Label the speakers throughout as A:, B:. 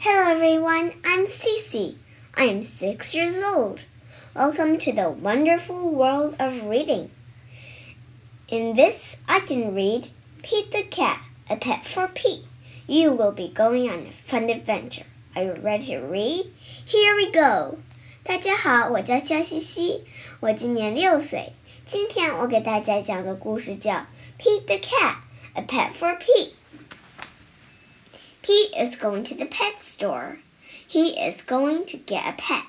A: Hello everyone, I'm Cece. I am six years old. Welcome to the wonderful world of reading. In this, I can read Pete the Cat, a pet for Pete. You will be going on a fun adventure. Are you ready to read? Here we go. 大家好，我叫肖西西，我今年六岁。今天我给大家讲的故事叫《Pete the Cat, a Pet for Pete》。 Pete is going to the pet store. He is going to get a pet.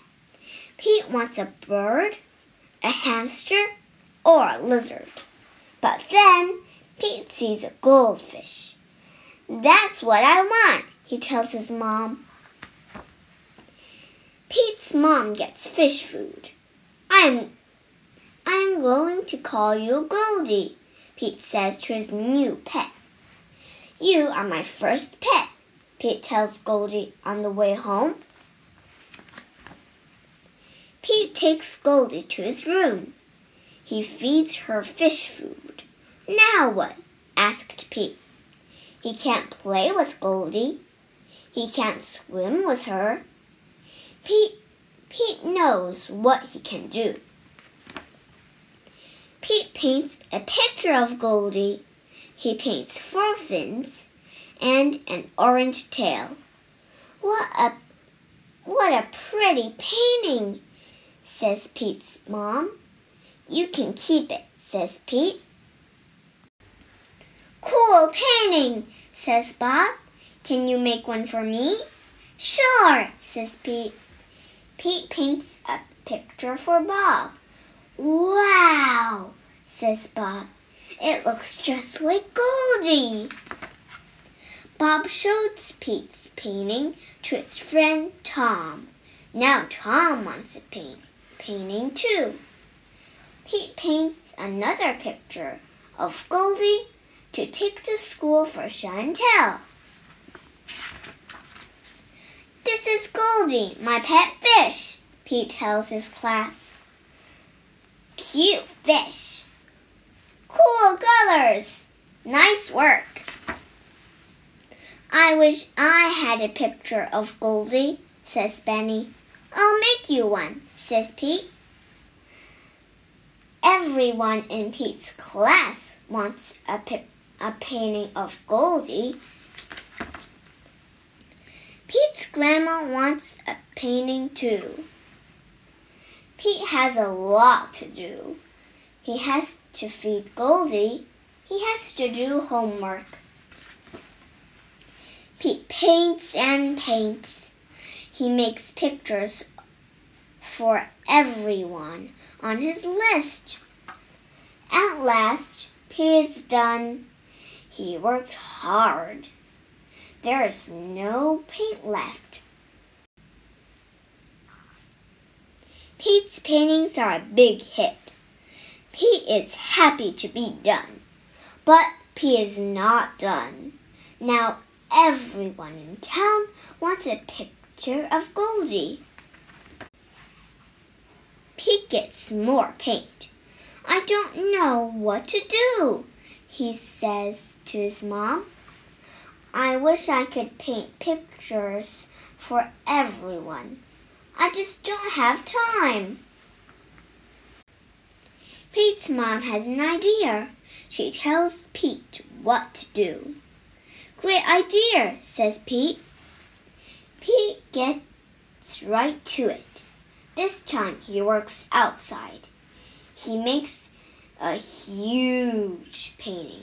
A: Pete wants a bird, a hamster, or a lizard. But then Pete sees a goldfish. That's what I want, he tells his mom. Pete's mom gets fish food. I'm I'm going to call you Goldie, Pete says to his new pet. You are my first pet, Pete tells Goldie on the way home. Pete takes Goldie to his room. He feeds her fish food. Now what? asked Pete. He can't play with Goldie. He can't swim with her. Pete, Pete knows what he can do. Pete paints a picture of Goldie. He paints four fins and an orange tail. What a what a pretty painting, says Pete's mom. You can keep it, says Pete. Cool painting, says Bob. Can you make one for me? Sure, says Pete. Pete paints a picture for Bob. Wow, says Bob. It looks just like Goldie. Bob shows Pete's painting to his friend Tom. Now Tom wants a paint, painting too. Pete paints another picture of Goldie to take to school for show and tell. This is Goldie, my pet fish, Pete tells his class. Cute fish. Cool colors. Nice work. I wish I had a picture of Goldie, says Benny. I'll make you one, says Pete. Everyone in Pete's class wants a, pic- a painting of Goldie. Pete's grandma wants a painting too. Pete has a lot to do. He has to feed Goldie. He has to do homework. Pete paints and paints. He makes pictures for everyone on his list. At last, Pete is done. He worked hard. There is no paint left. Pete's paintings are a big hit. Pete is happy to be done. But Pete is not done. Now everyone in town wants a picture of Goldie. Pete gets more paint. I don't know what to do, he says to his mom. I wish I could paint pictures for everyone. I just don't have time. Pete's mom has an idea. She tells Pete what to do. Great idea, says Pete. Pete gets right to it. This time he works outside. He makes a huge painting.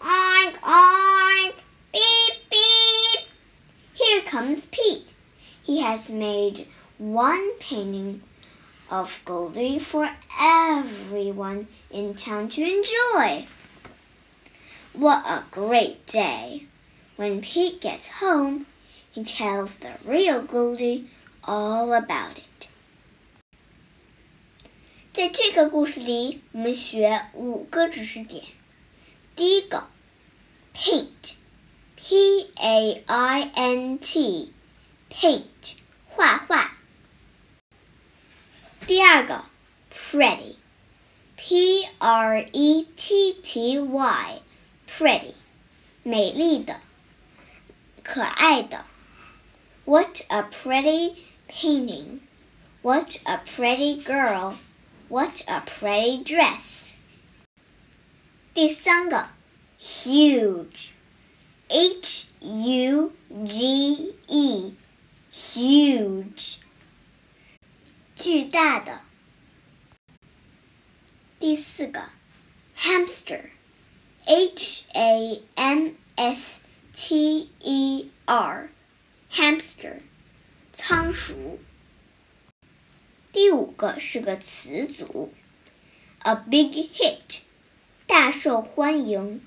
A: Oink, oink, beep, beep. Here comes Pete. He has made one painting of Goldie for everyone in town to enjoy. What a great day! When Pete gets home, he tells the real Goldie all about it. 在这个故事里，我们学五个知识点。第一个，paint，p a i n t，paint，画画。第二个，pretty，p r e t t y，pretty，美丽的。 可爱的。What a pretty painting! What a pretty girl! What a pretty dress! 第三个，huge, h u g e, huge，巨大的。第四个，hamster, h a m s t e r, hamster，仓鼠。第五个是个词组，a big hit，大受欢迎